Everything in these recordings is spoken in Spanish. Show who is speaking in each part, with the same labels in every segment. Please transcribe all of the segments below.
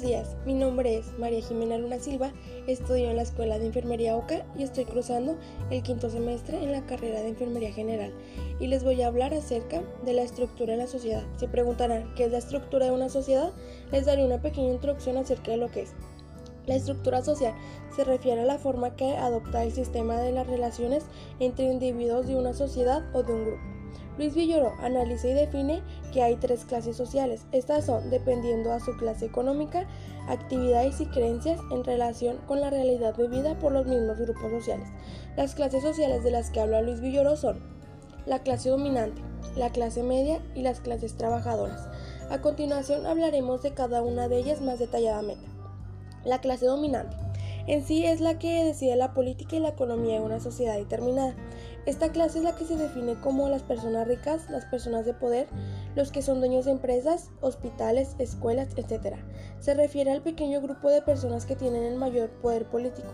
Speaker 1: buenos días. Mi nombre es María Jimena Luna Silva, estudio en la Escuela de Enfermería OCA y estoy cruzando el quinto semestre en la carrera de Enfermería General. Y les voy a hablar acerca de la estructura de la sociedad. Se preguntarán qué es la estructura de una sociedad. Les daré una pequeña introducción acerca de lo que es. La estructura social se refiere a la forma que adopta el sistema de las relaciones entre individuos de una sociedad o de un grupo. Luis Villoro analiza y define que hay tres clases sociales. Estas son dependiendo a su clase económica, actividades y creencias en relación con la realidad vivida por los mismos grupos sociales. Las clases sociales de las que habla Luis Villoro son la clase dominante, la clase media y las clases trabajadoras. A continuación hablaremos de cada una de ellas más detalladamente. La clase dominante en sí es la que decide la política y la economía de una sociedad determinada. Esta clase es la que se define como las personas ricas, las personas de poder, los que son dueños de empresas, hospitales, escuelas, etc. Se refiere al pequeño grupo de personas que tienen el mayor poder político.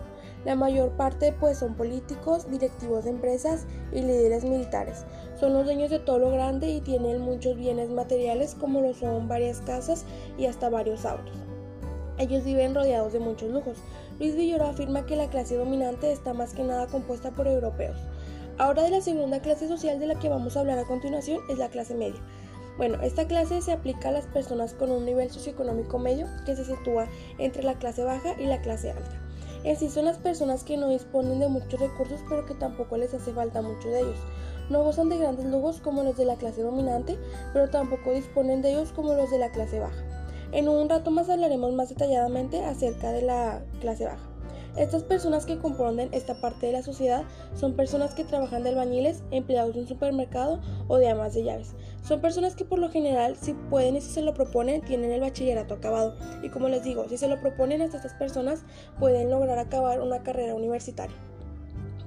Speaker 1: La mayor parte pues son políticos, directivos de empresas y líderes militares. Son los dueños de todo lo grande y tienen muchos bienes materiales como lo son varias casas y hasta varios autos. Ellos viven rodeados de muchos lujos. Luis Villoro afirma que la clase dominante está más que nada compuesta por europeos. Ahora de la segunda clase social de la que vamos a hablar a continuación es la clase media. Bueno, esta clase se aplica a las personas con un nivel socioeconómico medio que se sitúa entre la clase baja y la clase alta. En sí son las personas que no disponen de muchos recursos pero que tampoco les hace falta mucho de ellos. No gozan de grandes lujos como los de la clase dominante, pero tampoco disponen de ellos como los de la clase baja. En un rato más hablaremos más detalladamente acerca de la clase baja. Estas personas que componen esta parte de la sociedad son personas que trabajan de albañiles, empleados de un supermercado o de amas de llaves. Son personas que por lo general, si pueden y si se lo proponen, tienen el bachillerato acabado. Y como les digo, si se lo proponen hasta estas personas, pueden lograr acabar una carrera universitaria.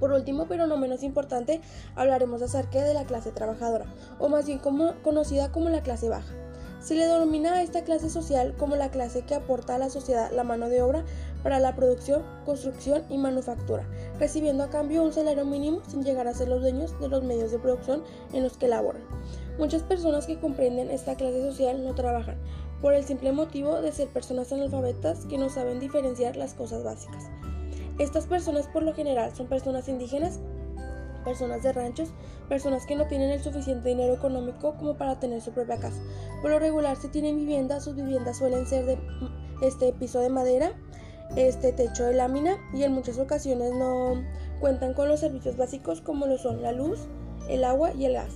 Speaker 1: Por último, pero no menos importante, hablaremos acerca de la clase trabajadora, o más bien conocida como la clase baja. Se le denomina a esta clase social como la clase que aporta a la sociedad la mano de obra para la producción, construcción y manufactura, recibiendo a cambio un salario mínimo sin llegar a ser los dueños de los medios de producción en los que laboran. Muchas personas que comprenden esta clase social no trabajan, por el simple motivo de ser personas analfabetas que no saben diferenciar las cosas básicas. Estas personas por lo general son personas indígenas personas de ranchos, personas que no tienen el suficiente dinero económico como para tener su propia casa. Por lo regular, si tienen vivienda, sus viviendas suelen ser de este piso de madera, este techo de lámina y en muchas ocasiones no cuentan con los servicios básicos como lo son la luz, el agua y el gas.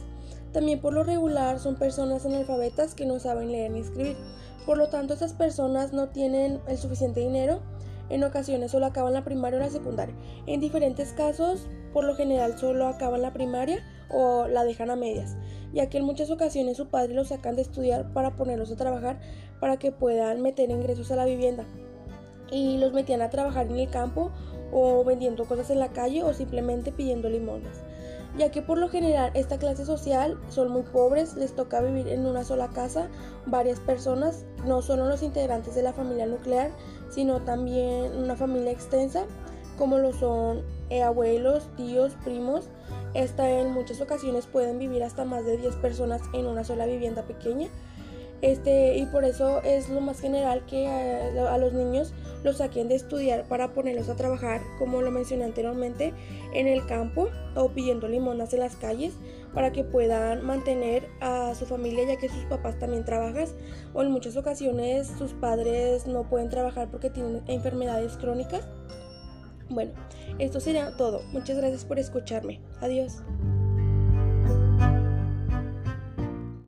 Speaker 1: También por lo regular son personas analfabetas que no saben leer ni escribir. Por lo tanto, estas personas no tienen el suficiente dinero en ocasiones solo acaban la primaria o la secundaria. En diferentes casos, por lo general solo acaban la primaria o la dejan a medias, ya que en muchas ocasiones su padre los sacan de estudiar para ponerlos a trabajar para que puedan meter ingresos a la vivienda. Y los metían a trabajar en el campo o vendiendo cosas en la calle o simplemente pidiendo limones ya que por lo general esta clase social son muy pobres, les toca vivir en una sola casa, varias personas, no solo los integrantes de la familia nuclear, sino también una familia extensa, como lo son abuelos, tíos, primos. Esta en muchas ocasiones pueden vivir hasta más de 10 personas en una sola vivienda pequeña. Este, y por eso es lo más general que a, los niños los saquen de estudiar para ponerlos a trabajar, como lo mencioné anteriormente, en el campo o pidiendo limonas en las calles para que puedan mantener a su familia ya que sus papás también trabajan o en muchas ocasiones sus padres no pueden trabajar porque tienen enfermedades crónicas. Bueno, esto sería todo. Muchas gracias por escucharme. Adiós.